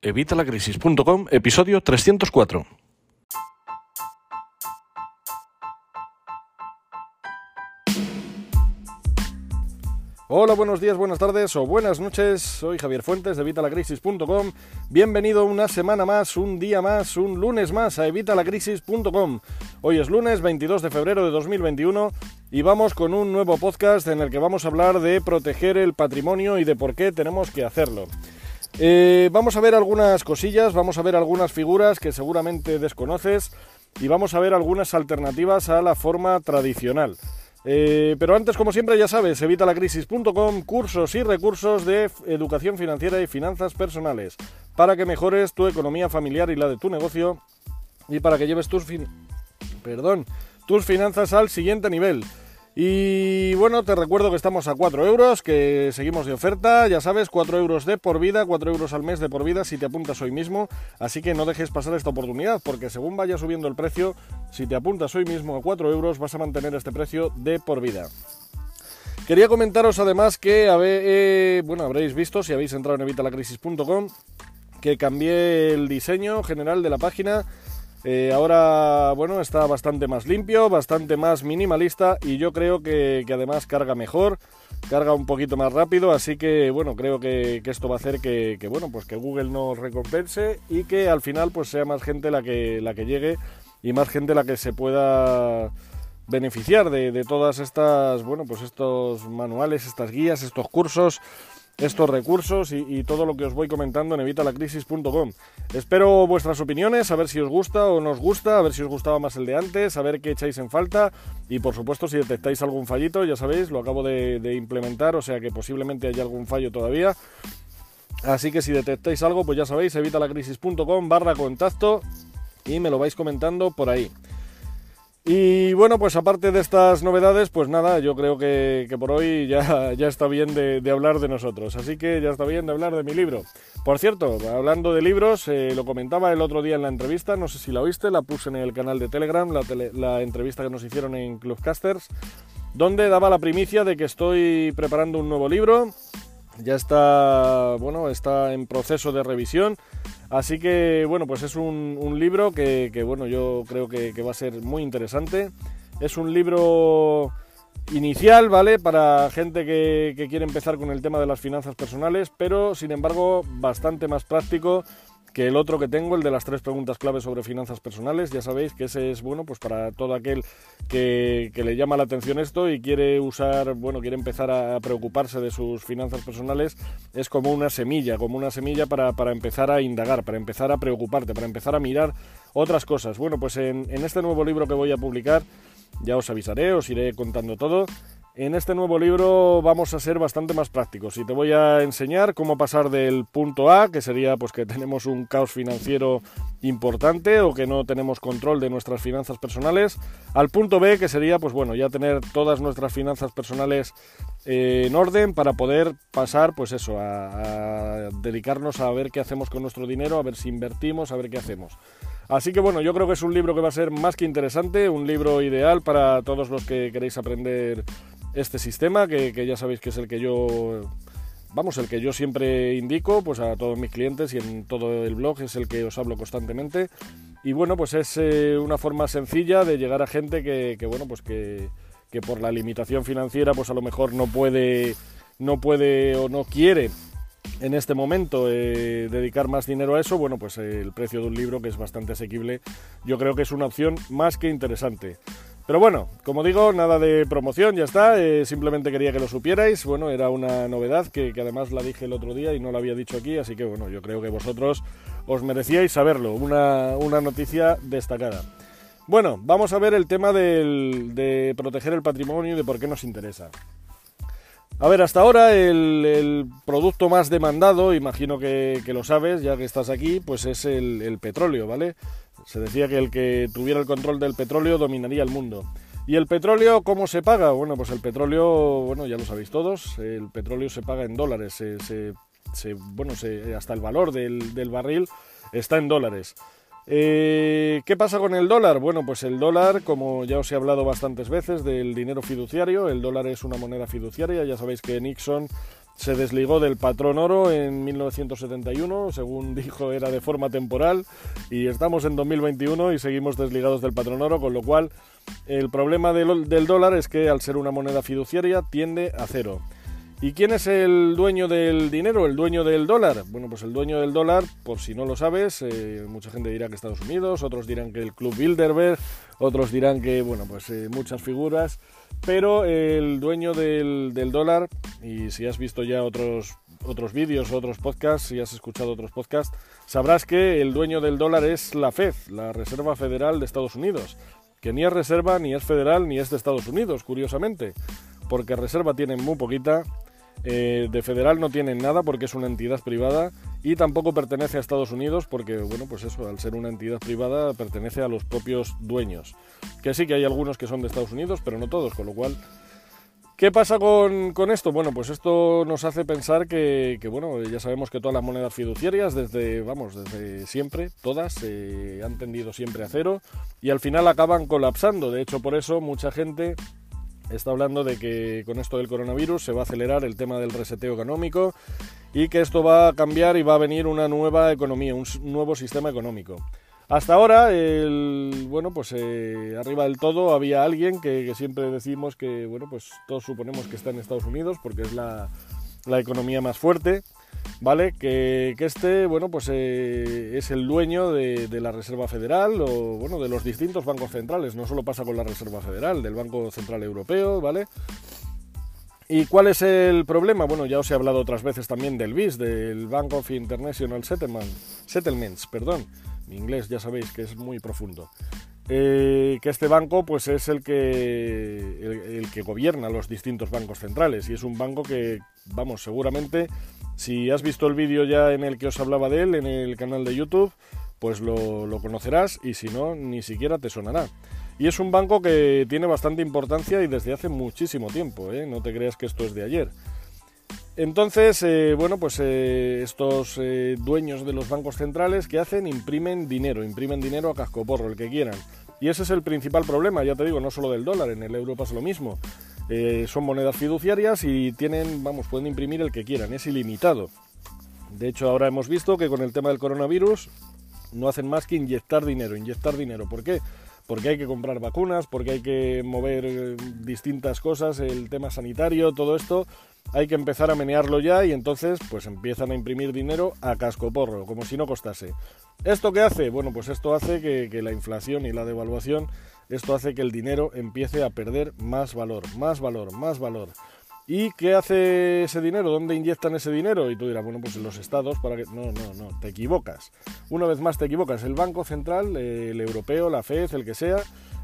Evitalacrisis.com, episodio 304. Hola, buenos días, buenas tardes o buenas noches. Soy Javier Fuentes de Evitalacrisis.com. Bienvenido una semana más, un día más, un lunes más a Evitalacrisis.com. Hoy es lunes 22 de febrero de 2021 y vamos con un nuevo podcast en el que vamos a hablar de proteger el patrimonio y de por qué tenemos que hacerlo. Eh, vamos a ver algunas cosillas, vamos a ver algunas figuras que seguramente desconoces y vamos a ver algunas alternativas a la forma tradicional. Eh, pero antes, como siempre, ya sabes, evitalacrisis.com, cursos y recursos de educación financiera y finanzas personales, para que mejores tu economía familiar y la de tu negocio y para que lleves tus, Perdón, tus finanzas al siguiente nivel. Y bueno, te recuerdo que estamos a 4 euros, que seguimos de oferta, ya sabes, 4 euros de por vida, 4 euros al mes de por vida si te apuntas hoy mismo, así que no dejes pasar esta oportunidad, porque según vaya subiendo el precio, si te apuntas hoy mismo a 4 euros vas a mantener este precio de por vida. Quería comentaros además que, eh, bueno, habréis visto si habéis entrado en evitalacrisis.com, que cambié el diseño general de la página eh, ahora, bueno, está bastante más limpio, bastante más minimalista y yo creo que, además carga mejor, carga un poquito más rápido, así que, bueno, creo que, esto va a hacer que, bueno, pues que Google nos recompense y que al final pues sea más gente la que, la que llegue y más gente la que se pueda beneficiar de, de todas estas, bueno, pues estos manuales, estas guías, estos cursos estos recursos y, todo lo que os voy comentando en evitalacrisis.com. Espero vuestras opiniones, a ver si os gusta o no os gusta, a ver si os gustaba más el de antes, a ver qué echáis en falta y por supuesto si detectáis algún fallito, ya sabéis, lo acabo de, de implementar, o sea que posiblemente haya algún fallo todavía. Así que si detectáis algo, pues ya sabéis, evitalacrisis.com barra contacto y me lo vais comentando por ahí. Y bueno, pues aparte de estas novedades, pues nada, yo creo que, por hoy ya, ya está bien de, hablar de nosotros. Así que ya está bien de hablar de mi libro. Por cierto, hablando de libros, eh, lo comentaba el otro día en la entrevista, no sé si la oíste, la puse en el canal de Telegram, la, la entrevista que nos hicieron en Clubcasters, donde daba la primicia de que estoy preparando un nuevo libro. Ya está, bueno, está en proceso de revisión. Así que bueno, pues es un, libro que, bueno, yo creo que, va a ser muy interesante. Es un libro inicial, ¿vale? Para gente que, que quiere empezar con el tema de las finanzas personales, pero sin embargo bastante más práctico que el otro que tengo, el de las tres preguntas claves sobre finanzas personales. Ya sabéis que ese es bueno, pues para todo aquel que, le llama la atención esto y quiere usar, bueno, quiere empezar a preocuparse de sus finanzas personales, es como una semilla, como una semilla para, empezar a indagar, para empezar a preocuparte, para empezar a mirar otras cosas. Bueno, pues en este nuevo libro que voy a publicar, ya os avisaré, os iré contando todo. En este nuevo libro vamos a ser bastante más prácticos y te voy a enseñar cómo pasar del punto A, que sería pues que tenemos un caos financiero importante o que no tenemos control de nuestras finanzas personales, al punto B, que sería pues bueno, ya tener todas nuestras finanzas personales eh, en orden para poder pasar pues eso, a, a dedicarnos a ver qué hacemos con nuestro dinero, a ver si invertimos, a ver qué hacemos. Así que bueno, yo creo que es un libro que va a ser más que interesante, un libro ideal para todos los que queréis aprender este sistema, que, ya sabéis que es el que yo vamos, el que yo siempre indico pues a todos mis clientes y en todo el blog es el que os hablo constantemente. Y bueno, pues es eh, una forma sencilla de llegar a gente que, bueno, pues que, que, por la limitación financiera pues a lo mejor no puede, no puede o no quiere en este momento eh, dedicar más dinero a eso, bueno, pues el precio de un libro que es bastante asequible, yo creo que es una opción más que interesante. Pero bueno, como digo, nada de promoción, ya está. Eh, simplemente quería que lo supierais. Bueno, era una novedad que, además la dije el otro día y no la había dicho aquí, así que bueno, yo creo que vosotros os merecíais saberlo. Una, noticia destacada. Bueno, vamos a ver el tema de proteger el patrimonio y de por qué nos interesa. A ver, hasta ahora el, producto más demandado, imagino que, lo sabes, ya que estás aquí, pues es el petróleo, ¿vale? Se decía que el que tuviera el control del petróleo dominaría el mundo. ¿Y el petróleo cómo se paga? Bueno, pues el petróleo, bueno, ya lo sabéis todos, el petróleo se paga en dólares, se, bueno, hasta el valor del, barril está en dólares. Eh, ¿Qué pasa con el dólar? Bueno, pues el dólar, como ya os he hablado bastantes veces del dinero fiduciario, el dólar es una moneda fiduciaria, ya sabéis que Nixon se desligó del patrón oro en 1971, según dijo era de forma temporal, y estamos en 2021 y seguimos desligados del patrón oro, con lo cual el problema del, dólar es que al ser una moneda fiduciaria tiende a cero. ¿Y quién es el dueño del dinero, el dueño del dólar? Bueno, pues el dueño del dólar, por si no lo sabes, eh, mucha gente dirá que Estados Unidos, otros dirán que el Club Bilderberg, otros dirán que, bueno, pues eh, muchas figuras, pero el dueño del, del, dólar, y si has visto ya otros, otros vídeos, otros podcasts, si has escuchado otros podcasts, sabrás que el dueño del dólar es la Fed, la Reserva Federal de Estados Unidos, que ni es reserva, ni es federal, ni es de Estados Unidos, curiosamente porque reserva tienen muy poquita eh, de federal no tienen nada porque es una entidad privada y tampoco pertenece a Estados Unidos porque, bueno, pues eso, al ser una entidad privada pertenece a los propios dueños. Que sí que hay algunos que son de Estados Unidos, pero no todos, con lo cual... ¿Qué pasa con, esto? Bueno, pues esto nos hace pensar que, bueno, ya sabemos que todas las monedas fiduciarias, desde, vamos, desde siempre, todas, se han tendido siempre a cero y al final acaban colapsando. De hecho, por eso mucha gente está hablando de que con esto del coronavirus se va a acelerar el tema del reseteo económico y que esto va a cambiar y va a venir una nueva economía, un nuevo sistema económico. Hasta ahora, el, bueno, pues eh, arriba del todo había alguien que, siempre decimos que, bueno, pues todos suponemos que está en Estados Unidos porque es la, la economía más fuerte ¿vale? Que, este, bueno, pues eh, es el dueño de, la Reserva Federal o, bueno, de los distintos bancos centrales. No solo pasa con la Reserva Federal, del Banco Central Europeo, ¿vale? ¿Y cuál es el problema? Bueno, ya os he hablado otras veces también del BIS, del Bank of International Settlements, perdón. Mi inglés ya sabéis que es muy profundo. Eh, que este banco pues es el que el, que gobierna los distintos bancos centrales y es un banco que vamos seguramente si has visto el vídeo ya en el que os hablaba de él en el canal de YouTube pues lo, conocerás y si no ni siquiera te sonará y es un banco que tiene bastante importancia y desde hace muchísimo tiempo ¿eh? no te creas que esto es de ayer entonces, eh, bueno, pues eh, estos dueños de los bancos centrales, ¿qué hacen? Imprimen dinero, imprimen dinero a cascoporro, el que quieran. Y ese es el principal problema, ya te digo, no solo del dólar, en el euro pasa lo mismo. Son monedas fiduciarias y tienen, vamos, pueden imprimir el que quieran, es ilimitado. De hecho, ahora hemos visto que con el tema del coronavirus no hacen más que inyectar dinero, inyectar dinero. ¿Por qué? Porque hay que comprar vacunas, porque hay que mover distintas cosas, el tema sanitario, todo esto hay que empezar a menearlo ya y entonces pues empiezan a imprimir dinero a cascoporro, como si no costase. ¿Esto qué hace? Bueno, pues esto hace que, la inflación y la devaluación, esto hace que el dinero empiece a perder más valor, más valor, más valor. ¿Y qué hace ese dinero? ¿Dónde inyectan ese dinero? Y tú dirás, bueno, pues en los estados para que... No, no, no, te equivocas. Una vez más te equivocas. El Banco Central, el europeo, la FED, el que sea,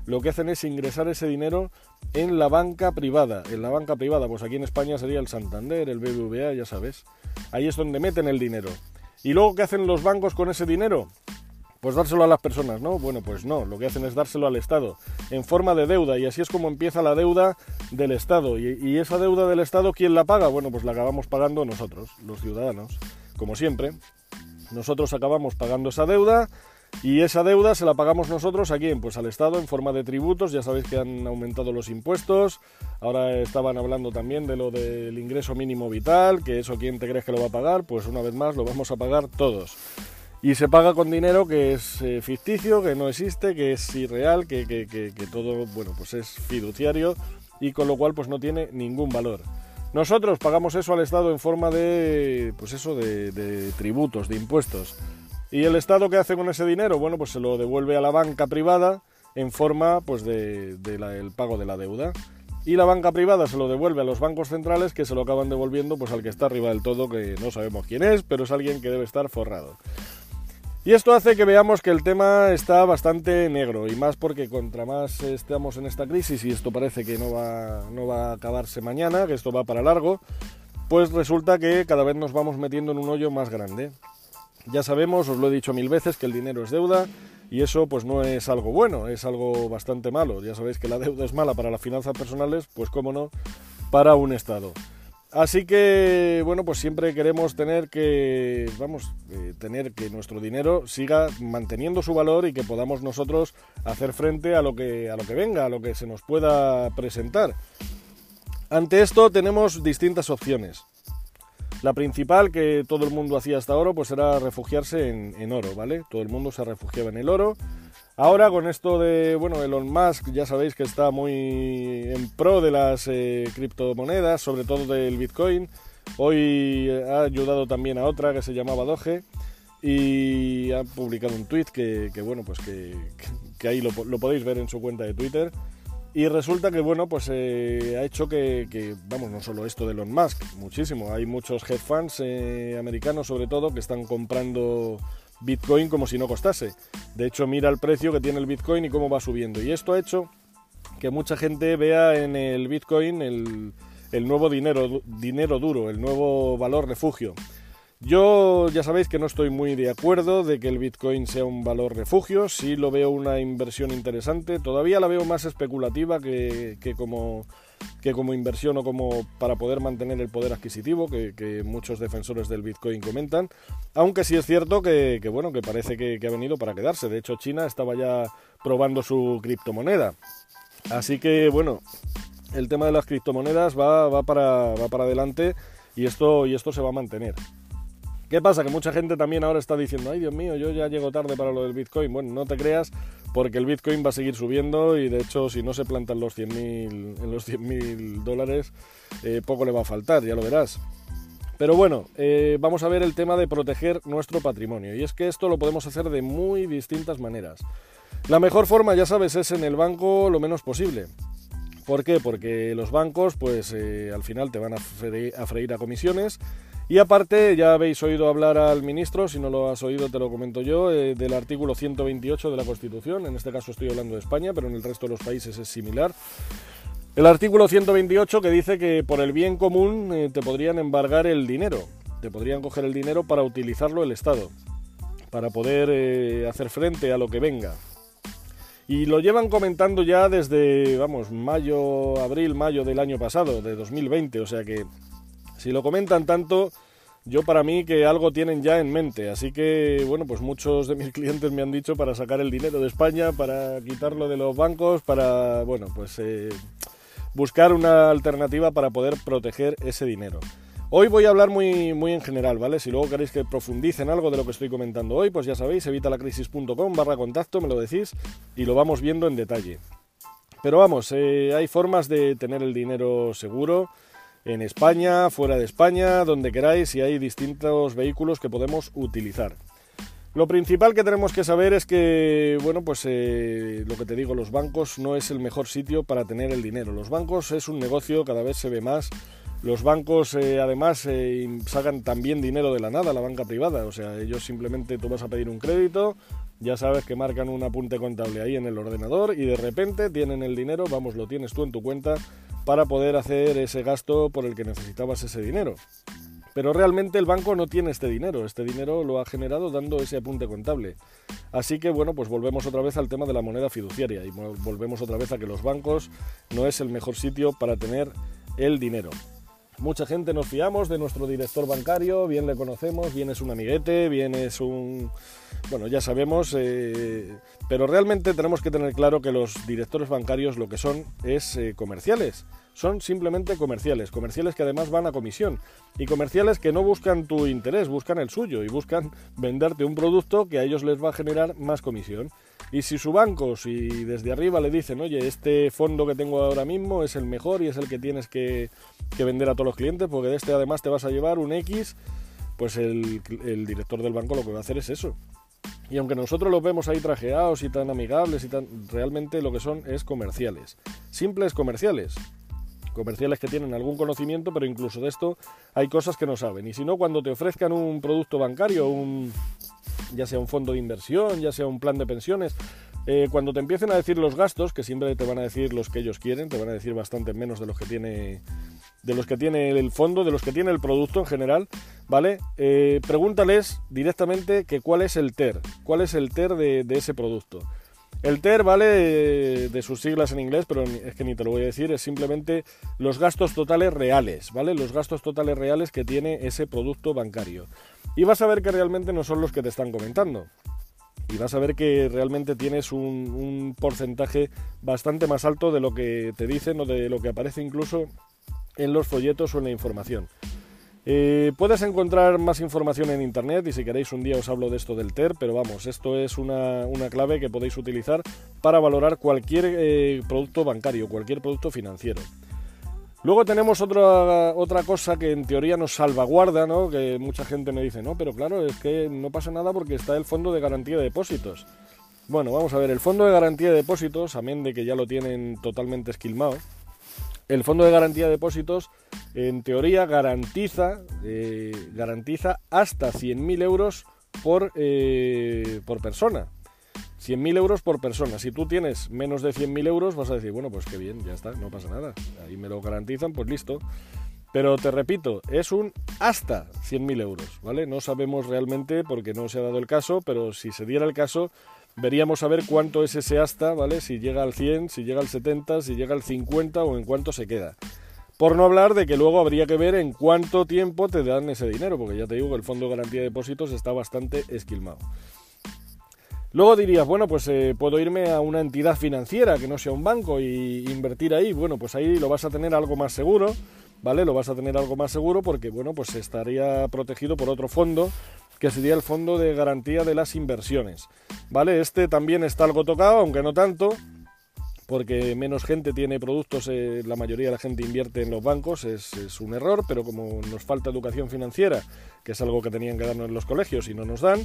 lo que hacen es ingresar ese dinero en la banca privada. En la banca privada, pues aquí en España sería el Santander, el BBVA, ya sabes. Ahí es donde meten el dinero. ¿Y luego qué hacen los bancos con ese dinero? Pues dárselo a las personas, ¿no? Bueno, pues no, lo que hacen es dárselo al Estado, en forma de deuda, y así es como empieza la deuda del Estado. Y, y esa deuda del Estado, ¿quién la paga? Bueno, pues la acabamos pagando nosotros, los ciudadanos, como siempre. Nosotros acabamos pagando esa deuda y esa deuda se la pagamos nosotros a quién? Pues al Estado en forma de tributos. Ya sabéis que han aumentado los impuestos. Ahora estaban hablando también de lo del ingreso mínimo vital, que eso quién te crees que lo va a pagar. Pues una vez más lo vamos a pagar todos. Y se paga con dinero que es eh, ficticio, que no existe, que es irreal, que, que, que, todo, bueno, pues es fiduciario y con lo cual pues no tiene ningún valor. Nosotros pagamos eso al Estado en forma de, pues eso, de, de tributos, de impuestos. ¿Y el Estado qué hace con ese dinero? Bueno, pues se lo devuelve a la banca privada en forma pues, de, el pago de la deuda. Y la banca privada se lo devuelve a los bancos centrales que se lo acaban devolviendo pues, al que está arriba del todo, que no sabemos quién es, pero es alguien que debe estar forrado. Y esto hace que veamos que el tema está bastante negro, y más porque contra más estamos en esta crisis, y esto parece que no va, no va a acabarse mañana, que esto va para largo, pues resulta que cada vez nos vamos metiendo en un hoyo más grande. Ya sabemos, os lo he dicho mil veces, que el dinero es deuda y eso pues no es algo bueno, es algo bastante malo. Ya sabéis que la deuda es mala para las finanzas personales, pues cómo no, para un Estado. Así que, bueno, pues siempre queremos tener que, vamos, eh, tener que nuestro dinero siga manteniendo su valor y que podamos nosotros hacer frente a lo que, a lo que venga, a lo que se nos pueda presentar. Ante esto tenemos distintas opciones. La principal que todo el mundo hacía hasta ahora pues era refugiarse en, oro, ¿vale? Todo el mundo se refugiaba en el oro. Ahora con esto de, bueno, Elon Musk ya sabéis que está muy en pro de las eh, criptomonedas, sobre todo del Bitcoin. Hoy ha ayudado también a otra que se llamaba Doge y ha publicado un tweet que, bueno, pues que, ahí lo, podéis ver en su cuenta de Twitter. Y resulta que, bueno, pues eh, ha hecho que, vamos, no solo esto de Elon Musk, muchísimo. Hay muchos hedge funds eh, americanos, sobre todo, que están comprando Bitcoin como si no costase. De hecho, mira el precio que tiene el Bitcoin y cómo va subiendo. Y esto ha hecho que mucha gente vea en el Bitcoin el, nuevo dinero, dinero duro, el nuevo valor refugio. Yo ya sabéis que no estoy muy de acuerdo de que el Bitcoin sea un valor refugio, sí lo veo una inversión interesante, todavía la veo más especulativa que, como, que como inversión o como para poder mantener el poder adquisitivo que, muchos defensores del Bitcoin comentan, aunque sí es cierto que, bueno, que parece que, ha venido para quedarse, de hecho China estaba ya probando su criptomoneda, así que bueno, el tema de las criptomonedas va, para, va para adelante y esto, y esto se va a mantener. ¿Qué pasa? Que mucha gente también ahora está diciendo, ay Dios mío, yo ya llego tarde para lo del Bitcoin. Bueno, no te creas, porque el Bitcoin va a seguir subiendo y de hecho si no se plantan los 100.000 en los 100.000 dólares, eh, poco le va a faltar, ya lo verás. Pero bueno, eh, vamos a ver el tema de proteger nuestro patrimonio. Y es que esto lo podemos hacer de muy distintas maneras. La mejor forma, ya sabes, es en el banco lo menos posible. ¿Por qué? Porque los bancos, pues eh, al final te van a freír, a comisiones. Y aparte, ya habéis oído hablar al ministro, si no lo has oído te lo comento yo, eh, del artículo 128 de la Constitución. En este caso estoy hablando de España, pero en el resto de los países es similar. El artículo 128 que dice que por el bien común eh, te podrían embargar el dinero, te podrían coger el dinero para utilizarlo el Estado, para poder hacer frente a lo que venga. Y lo llevan comentando ya desde, vamos, mayo, abril, mayo del año pasado, de 2020. O sea que si lo comentan tanto, yo para mí que algo tienen ya en mente. Así que, bueno, pues muchos de mis clientes me han dicho para sacar el dinero de España, para quitarlo de los bancos, para, bueno, pues eh, buscar una alternativa para poder proteger ese dinero. Hoy voy a hablar muy, muy en general, ¿vale? Si luego queréis que profundice en algo de lo que estoy comentando hoy, pues ya sabéis, evitalacrisis.com barra contacto, me lo decís y lo vamos viendo en detalle. Pero vamos, eh, hay formas de tener el dinero seguro en España, fuera de España, donde queráis y hay distintos vehículos que podemos utilizar. Lo principal que tenemos que saber es que, bueno, pues eh, lo que te digo, los bancos no es el mejor sitio para tener el dinero. Los bancos es un negocio, cada vez se ve más los bancos eh, además eh, sacan también dinero de la nada, la banca privada, o sea, ellos simplemente tú vas a pedir un crédito, ya sabes que marcan un apunte contable ahí en el ordenador y de repente tienen el dinero, vamos, lo tienes tú en tu cuenta para poder hacer ese gasto por el que necesitabas ese dinero. Pero realmente el banco no tiene este dinero, este dinero lo ha generado dando ese apunte contable. Así que bueno, pues volvemos otra vez al tema de la moneda fiduciaria y volvemos otra vez a que los bancos no es el mejor sitio para tener el dinero. Mucha gente nos fiamos de nuestro director bancario, bien le conocemos, bien es un amiguete, bien es un... Bueno, ya sabemos, eh, pero realmente tenemos que tener claro que los directores bancarios lo que son es eh, comerciales. Son simplemente comerciales, comerciales que además van a comisión y comerciales que no buscan tu interés, buscan el suyo y buscan venderte un producto que a ellos les va a generar más comisión. Y si su banco, si desde arriba le dicen, oye, este fondo que tengo ahora mismo es el mejor y es el que tienes que, vender a todos los clientes, porque de este además te vas a llevar un X, pues el, director del banco lo que va a hacer es eso. Y aunque nosotros los vemos ahí trajeados y tan amigables y tan realmente lo que son es comerciales, simples comerciales. Comerciales que tienen algún conocimiento, pero incluso de esto hay cosas que no saben. Y si no, cuando te ofrezcan un producto bancario, un, ya sea un fondo de inversión, ya sea un plan de pensiones, eh, cuando te empiecen a decir los gastos, que siempre te van a decir los que ellos quieren, te van a decir bastante menos de los que tiene de los que tiene el fondo, de los que tiene el producto en general, ¿vale? Eh, pregúntales directamente que cuál es el TER, cuál es el TER de, de ese producto. El TER vale de sus siglas en inglés, pero es que ni te lo voy a decir, es simplemente los gastos totales reales, ¿vale? Los gastos totales reales que tiene ese producto bancario. Y vas a ver que realmente no son los que te están comentando. Y vas a ver que realmente tienes un, porcentaje bastante más alto de lo que te dicen o de lo que aparece incluso en los folletos o en la información. Eh, puedes encontrar más información en internet y si queréis un día os hablo de esto del TER, pero vamos, esto es una, clave que podéis utilizar para valorar cualquier eh, producto bancario, cualquier producto financiero. Luego tenemos otra, otra cosa que en teoría nos salvaguarda, ¿no? que mucha gente me dice, no, pero claro, es que no pasa nada porque está el fondo de garantía de depósitos. Bueno, vamos a ver, el fondo de garantía de depósitos, amén de que ya lo tienen totalmente esquilmado, el fondo de garantía de depósitos, en teoría, garantiza, eh, garantiza hasta 100.000 euros por, eh, por persona. 100.000 euros por persona. Si tú tienes menos de 100.000 euros, vas a decir, bueno, pues qué bien, ya está, no pasa nada. Ahí me lo garantizan, pues listo. Pero te repito, es un hasta 100.000 euros, ¿vale? No sabemos realmente porque no se ha dado el caso, pero si se diera el caso, veríamos a ver cuánto es ese hasta, ¿vale? Si llega al 100, si llega al 70, si llega al 50 o en cuánto se queda. Por no hablar de que luego habría que ver en cuánto tiempo te dan ese dinero, porque ya te digo que el Fondo de Garantía de Depósitos está bastante esquilmado. Luego dirías, bueno, pues eh, puedo irme a una entidad financiera que no sea un banco y invertir ahí. Bueno, pues ahí lo vas a tener algo más seguro, ¿vale? Lo vas a tener algo más seguro porque, bueno, pues estaría protegido por otro fondo que sería el Fondo de Garantía de las Inversiones. ¿Vale? Este también está algo tocado, aunque no tanto, porque menos gente tiene productos, eh, la mayoría de la gente invierte en los bancos, es, un error, pero como nos falta educación financiera, que es algo que tenían que darnos en los colegios y no nos dan,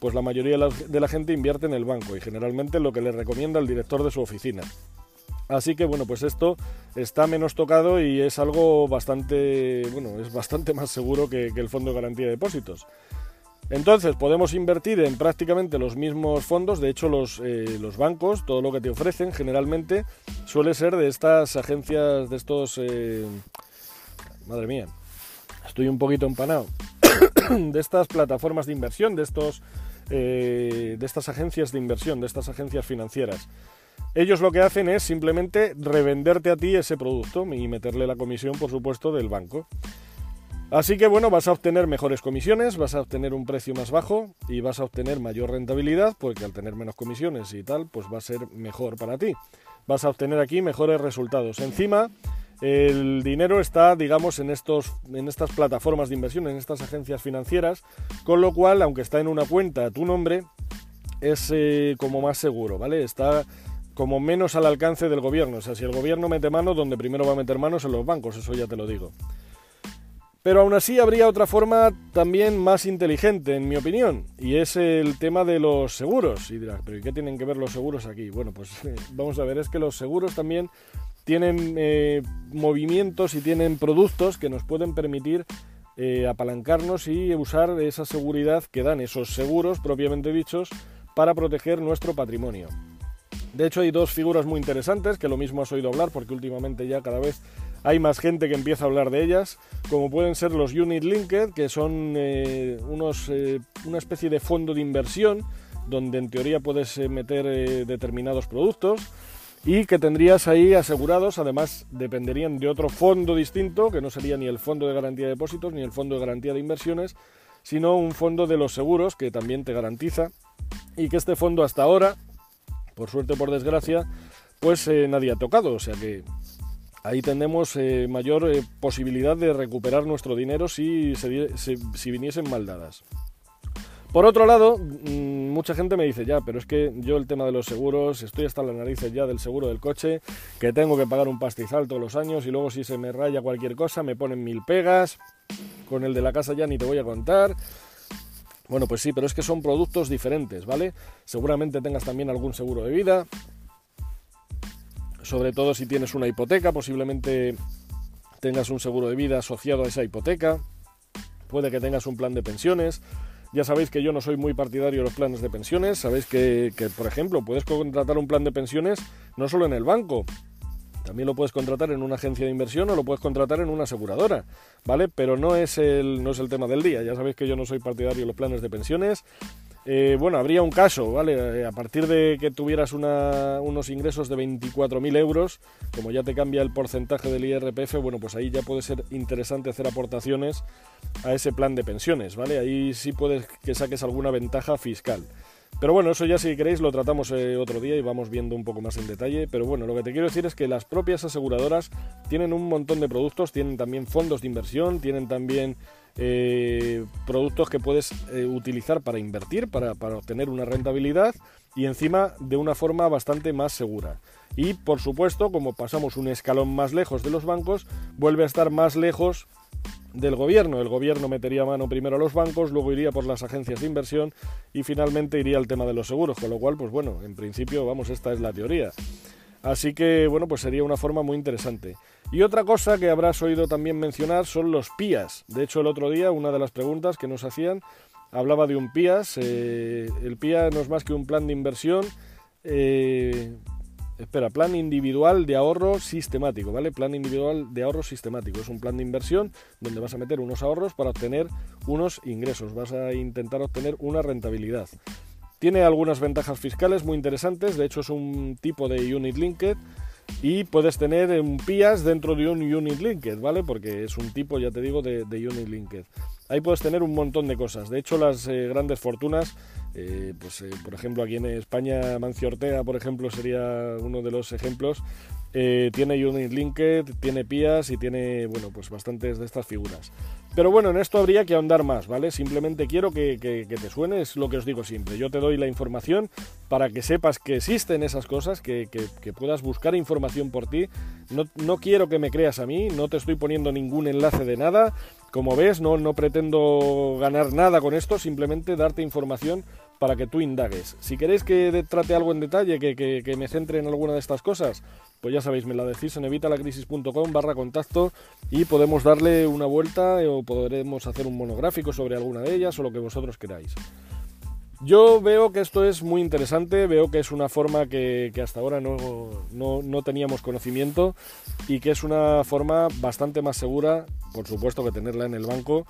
pues la mayoría de la, gente invierte en el banco y generalmente lo que le recomienda el director de su oficina. Así que bueno, pues esto está menos tocado y es algo bastante, bueno, es bastante más seguro que, que el Fondo de Garantía de Depósitos. Entonces podemos invertir en prácticamente los mismos fondos, de hecho los, eh, los bancos, todo lo que te ofrecen generalmente suele ser de estas agencias, de estos... Eh, madre mía, estoy un poquito empanado. de estas plataformas de inversión, de, estos, eh, de estas agencias de inversión, de estas agencias financieras. Ellos lo que hacen es simplemente revenderte a ti ese producto y meterle la comisión, por supuesto, del banco. Así que bueno, vas a obtener mejores comisiones, vas a obtener un precio más bajo y vas a obtener mayor rentabilidad porque al tener menos comisiones y tal, pues va a ser mejor para ti. Vas a obtener aquí mejores resultados. Encima, el dinero está, digamos, en, estos, en estas plataformas de inversión, en estas agencias financieras, con lo cual, aunque está en una cuenta a tu nombre, es eh, como más seguro, ¿vale? Está como menos al alcance del gobierno. O sea, si el gobierno mete mano, donde primero va a meter manos en los bancos, eso ya te lo digo. Pero aún así habría otra forma también más inteligente, en mi opinión, y es el tema de los seguros. Y dirás, ¿pero qué tienen que ver los seguros aquí? Bueno, pues vamos a ver, es que los seguros también tienen eh, movimientos y tienen productos que nos pueden permitir eh, apalancarnos y usar esa seguridad que dan esos seguros propiamente dichos para proteger nuestro patrimonio. De hecho, hay dos figuras muy interesantes que lo mismo has oído hablar porque últimamente ya cada vez hay más gente que empieza a hablar de ellas, como pueden ser los Unit Linked, que son eh, unos, eh, una especie de fondo de inversión donde en teoría puedes eh, meter determinados productos y que tendrías ahí asegurados, además dependerían de otro fondo distinto, que no sería ni el fondo de garantía de depósitos ni el fondo de garantía de inversiones, sino un fondo de los seguros que también te garantiza y que este fondo hasta ahora, por suerte o por desgracia, pues nadie ha tocado, o sea que ahí tenemos eh, mayor eh, posibilidad de recuperar nuestro dinero si, si viniesen mal dadas. Por otro lado, mm, mucha gente me dice, ya, pero es que yo el tema de los seguros, estoy hasta las narices ya del seguro del coche, que tengo que pagar un pastizal todos los años y luego si se me raya cualquier cosa me ponen mil pegas, con el de la casa ya ni te voy a contar. Bueno, pues sí, pero es que son productos diferentes, ¿vale? Seguramente tengas también algún seguro de vida, sobre todo si tienes una hipoteca, posiblemente tengas un seguro de vida asociado a esa hipoteca, puede que tengas un plan de pensiones. Ya sabéis que yo no soy muy partidario de los planes de pensiones, sabéis que, por ejemplo, puedes contratar un plan de pensiones no solo en el banco, también lo puedes contratar en una agencia de inversión o lo puedes contratar en una aseguradora, ¿vale? Pero no es el, no es el tema del día. Ya sabéis que yo no soy partidario de los planes de pensiones. Eh, bueno, habría un caso, ¿vale? Eh, a partir de que tuvieras unos ingresos de 24.000 euros, como ya te cambia el porcentaje del IRPF, bueno, pues ahí ya puede ser interesante hacer aportaciones a ese plan de pensiones, ¿vale? Ahí sí puedes que saques alguna ventaja fiscal. Pero bueno, eso ya si queréis lo tratamos eh, otro día y vamos viendo un poco más en detalle. Pero bueno, lo que te quiero decir es que las propias aseguradoras tienen un montón de productos, tienen también fondos de inversión, tienen también eh, productos que puedes eh, utilizar para invertir, para, obtener una rentabilidad y encima de una forma bastante más segura. Y por supuesto, como pasamos un escalón más lejos de los bancos, vuelve a estar más lejos del gobierno. El gobierno metería mano primero a los bancos, luego iría por las agencias de inversión y finalmente iría al tema de los seguros, con lo cual, pues bueno, en principio, vamos, esta es la teoría. Así que, bueno, pues sería una forma muy interesante. Y otra cosa que habrás oído también mencionar son los PIAs. De hecho, el otro día, una de las preguntas que nos hacían hablaba de un PIAs. Eh, el PIA no es más que un plan de inversión eh, espera, plan individual de ahorro sistemático, ¿vale? Plan individual de ahorro sistemático. Es un plan de inversión donde vas a meter unos ahorros para obtener unos ingresos, vas a intentar obtener una rentabilidad. Tiene algunas ventajas fiscales muy interesantes, de hecho es un tipo de unit linked y puedes tener un PIAS dentro de un unit linked, ¿vale? Porque es un tipo, ya te digo, de, unit linked. Ahí puedes tener un montón de cosas. De hecho, las eh, grandes fortunas eh, pues, eh, por ejemplo, aquí en España, Mancio Ortega, por ejemplo, sería uno de los ejemplos. Eh, tiene Unit Linked, tiene PIAS y tiene, bueno, pues bastantes de estas figuras. Pero bueno, en esto habría que ahondar más, ¿vale? Simplemente quiero que, te suene, es lo que os digo siempre. Yo te doy la información para que sepas que existen esas cosas, que, puedas buscar información por ti. No, no, quiero que me creas a mí, no te estoy poniendo ningún enlace de nada. Como ves, no, no pretendo ganar nada con esto, simplemente darte información para que tú indagues. Si queréis que trate algo en detalle, que, que me centre en alguna de estas cosas, pues ya sabéis, me la decís en evitalacrisis.com barra contacto y podemos darle una vuelta o podremos hacer un monográfico sobre alguna de ellas o lo que vosotros queráis. Yo veo que esto es muy interesante, veo que es una forma que, hasta ahora no, no, teníamos conocimiento y que es una forma bastante más segura, por supuesto que tenerla en el banco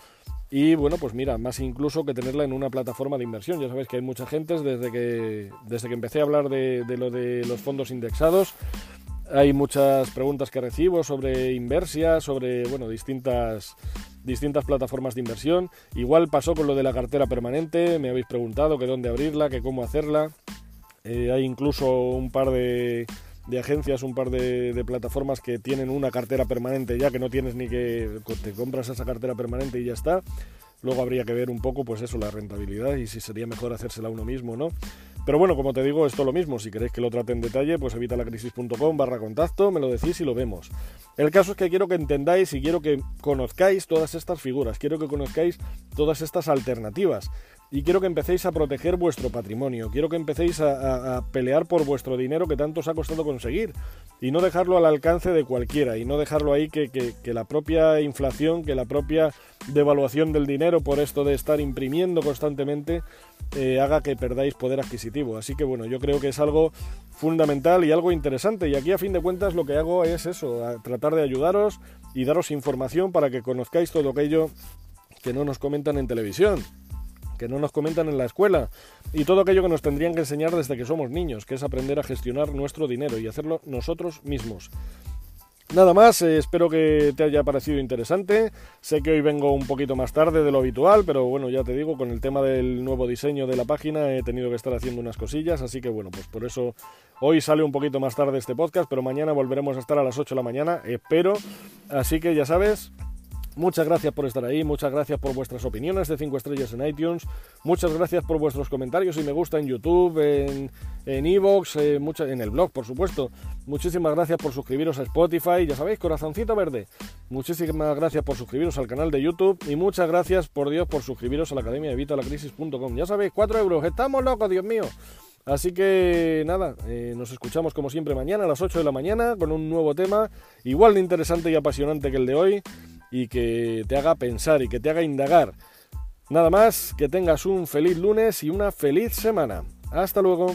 y bueno, pues mira, más incluso que tenerla en una plataforma de inversión. Ya sabéis que hay mucha gente desde que, desde que empecé a hablar de, de lo de los fondos indexados, hay muchas preguntas que recibo sobre Inversia, sobre bueno, distintas, distintas plataformas de inversión. Igual pasó con lo de la cartera permanente, me habéis preguntado que dónde abrirla, que cómo hacerla. Eh, hay incluso un par de, de agencias, un par de, de, plataformas que tienen una cartera permanente ya, que no tienes ni que te compras esa cartera permanente y ya está. Luego habría que ver un poco, pues eso, la rentabilidad y si sería mejor hacérsela uno mismo, ¿no? Pero bueno, como te digo, esto es lo mismo. Si queréis que lo trate en detalle, pues evitalacrisis.com barra contacto, me lo decís y lo vemos. El caso es que quiero que entendáis y quiero que conozcáis todas estas figuras, quiero que conozcáis todas estas alternativas y quiero que empecéis a proteger vuestro patrimonio, quiero que empecéis a, pelear por vuestro dinero que tanto os ha costado conseguir y no dejarlo al alcance de cualquiera y no dejarlo ahí que, que, la propia inflación, que la propia devaluación del dinero por esto de estar imprimiendo constantemente eh, haga que perdáis poder adquisitivo. Así que bueno, yo creo que es algo fundamental y algo interesante y aquí a fin de cuentas lo que hago es eso, tratar de ayudaros y daros información para que conozcáis todo aquello que no nos comentan en televisión que no nos comentan en la escuela y todo aquello que nos tendrían que enseñar desde que somos niños, que es aprender a gestionar nuestro dinero y hacerlo nosotros mismos. Nada más, eh, espero que te haya parecido interesante. Sé que hoy vengo un poquito más tarde de lo habitual, pero bueno, ya te digo, con el tema del nuevo diseño de la página he tenido que estar haciendo unas cosillas, así que bueno, pues por eso hoy sale un poquito más tarde este podcast, pero mañana volveremos a estar a las 8 de la mañana, espero. Así que ya sabes, Muchas gracias por estar ahí, muchas gracias por vuestras opiniones de 5 estrellas en iTunes, muchas gracias por vuestros comentarios y me gusta en YouTube, en en Evox, eh, en el blog, por supuesto. Muchísimas gracias por suscribiros a Spotify, ya sabéis, corazoncito verde. Muchísimas gracias por suscribiros al canal de YouTube y muchas gracias, por Dios, por suscribiros a la Academia de Vitalacrisis.com. Ya sabéis, 4 euros, estamos locos, Dios mío. Así que nada, eh, nos escuchamos como siempre mañana a las 8 de la mañana con un nuevo tema igual de interesante y apasionante que el de hoy y que te haga pensar y que te haga indagar. Nada más, que tengas un feliz lunes y una feliz semana. Hasta luego.